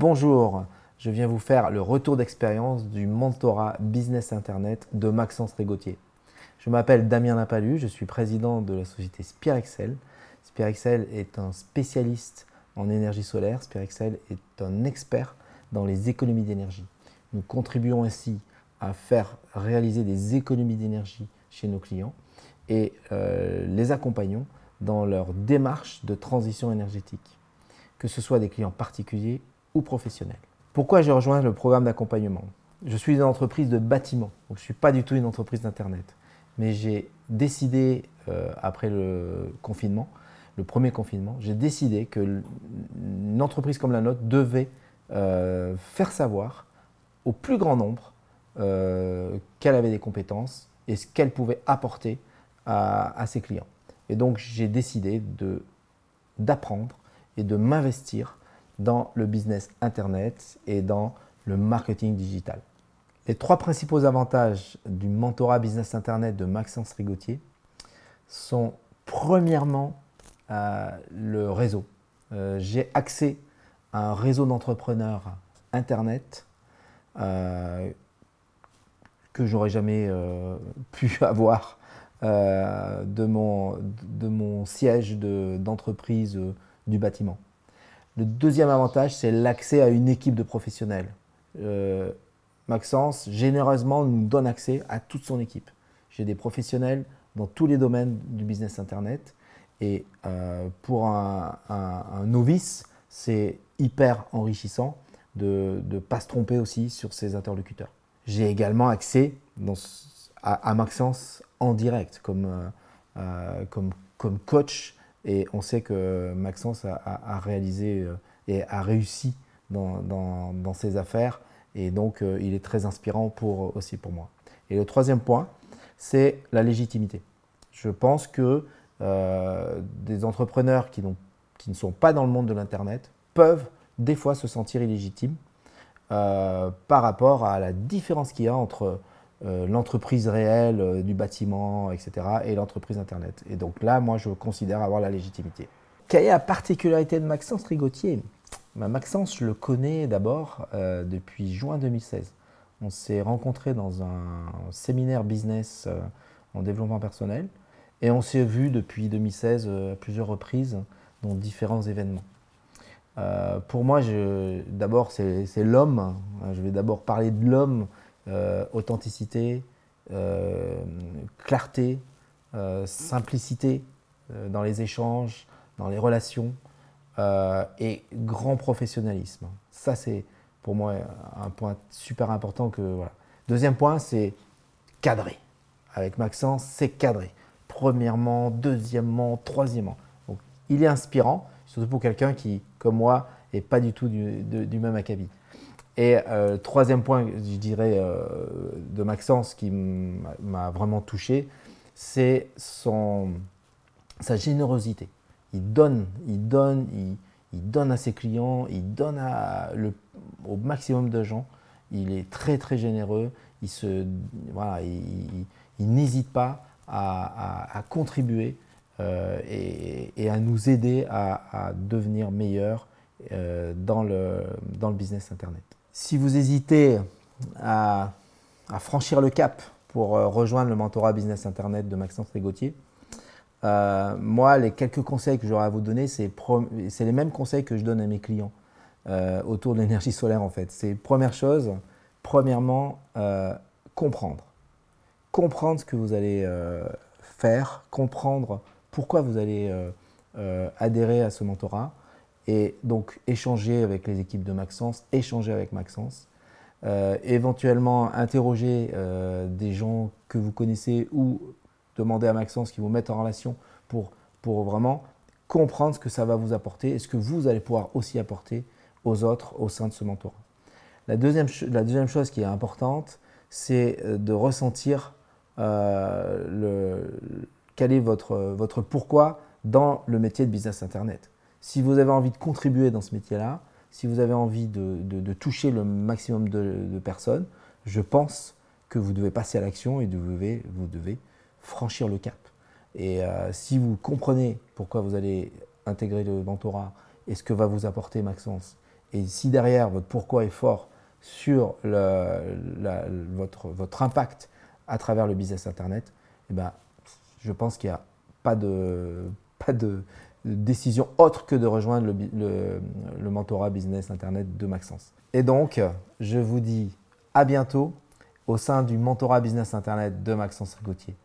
Bonjour, je viens vous faire le retour d'expérience du mentorat Business Internet de Maxence Régautier. Je m'appelle Damien Lapalu, je suis président de la société Spirexcel. Spirexcel est un spécialiste en énergie solaire. Spirexcel est un expert dans les économies d'énergie. Nous contribuons ainsi à faire réaliser des économies d'énergie chez nos clients et euh, les accompagnons dans leur démarche de transition énergétique, que ce soit des clients particuliers ou. Pourquoi j'ai rejoint le programme d'accompagnement? Je suis une entreprise de bâtiment, donc je ne suis pas du tout une entreprise d'Internet. Mais j'ai décidé, euh, après le confinement, le premier confinement, j'ai décidé que une entreprise comme la nôtre devait euh, faire savoir au plus grand nombre qu'elle avait des compétences et ce qu'elle pouvait apporter à, ses clients. Et donc j'ai décidé d'apprendre et de m'investir dans le business Internet et dans le marketing digital. Les trois principaux avantages du mentorat business Internet de Maxence Rigotier sont premièrement euh, le réseau. Euh, j'ai accès à un réseau d'entrepreneurs Internet euh, que j'aurais jamais pu avoir de, mon, de mon siège d'entreprise du bâtiment. Le deuxième avantage, c'est l'accès à une équipe de professionnels. Euh, Maxence, généreusement, nous donne accès à toute son équipe. J'ai des professionnels dans tous les domaines du business Internet. Et pour un, novice, c'est hyper enrichissant de ne pas se tromper aussi sur ses interlocuteurs. J'ai également accès à, Maxence en direct comme, euh, euh, comme, comme coach. Et on sait que Maxence a, réalisé euh, et a réussi dans, ses affaires. Et donc, il est très inspirant pour, aussi pour moi. Et le troisième point, c'est la légitimité. Je pense que des entrepreneurs qui, ne sont pas dans le monde de l'Internet peuvent des fois se sentir illégitimes par rapport à la différence qu'il y a entre euh, l'entreprise réelle euh, du bâtiment, etc., et l'entreprise Internet. Et donc là, moi, je considère avoir la légitimité. Quelle est la particularité de Maxence Rigotier bah, Maxence, je le connais d'abord euh, depuis juin 2016. On s'est rencontrés dans un séminaire business en développement personnel et on s'est vu depuis 2016 à plusieurs reprises dans différents événements. pour moi, d'abord, c'est l'homme. Je vais d'abord parler de l'homme authenticité, euh, clarté, euh, simplicité dans les échanges, dans les relations et grand professionnalisme. Ça, c'est pour moi un point super important que Deuxième point, c'est cadré. Avec Maxence, c'est cadré. Premièrement, deuxièmement, troisièmement. Donc, il est inspirant, surtout pour quelqu'un qui, comme moi, n'est pas du tout du, du même acabit. Et euh, troisième point, je dirais, euh, de Maxence qui m'a vraiment touché, c'est sa générosité. Il donne, il donne, il, donne à ses clients, il donne au maximum de gens. Il est très très généreux. Il n'hésite pas à, contribuer euh, et, à nous aider à, devenir meilleurs dans, le, dans le business internet. Si vous hésitez à, franchir le cap pour euh, rejoindre le mentorat Business Internet de Maxence Rigotier, euh, moi, les quelques conseils que j'aurais à vous donner, c'est les mêmes conseils que je donne à mes clients euh, autour de l'énergie solaire en fait. C'est première chose, premièrement, comprendre. Comprendre ce que vous allez faire, comprendre pourquoi vous allez adhérer à ce mentorat, et donc échanger avec les équipes de Maxence, échanger avec Maxence, euh, éventuellement interroger euh, des gens que vous connaissez ou demander à Maxence qui vous mette en relation pour, pour vraiment comprendre ce que ça va vous apporter et ce que vous allez pouvoir aussi apporter aux autres au sein de ce mentorat. La deuxième, la deuxième chose qui est importante, c'est euh, de ressentir le, quel est votre, votre pourquoi dans le métier de business Internet. Si vous avez envie de contribuer dans ce métier-là, si vous avez envie de, toucher le maximum de, personnes, je pense que vous devez passer à l'action et vous devez, vous devez franchir le cap. Et euh, si vous comprenez pourquoi vous allez intégrer le mentorat et ce que va vous apporter Maxence et si derrière votre pourquoi est fort sur votre, votre, impact à travers le business Internet, eh ben, je pense qu'il n'y a pas de, pas de décision autre que de rejoindre le, mentorat business Internet de Maxence. Et donc, je vous dis à bientôt au sein du mentorat business Internet de Maxence Rigotier.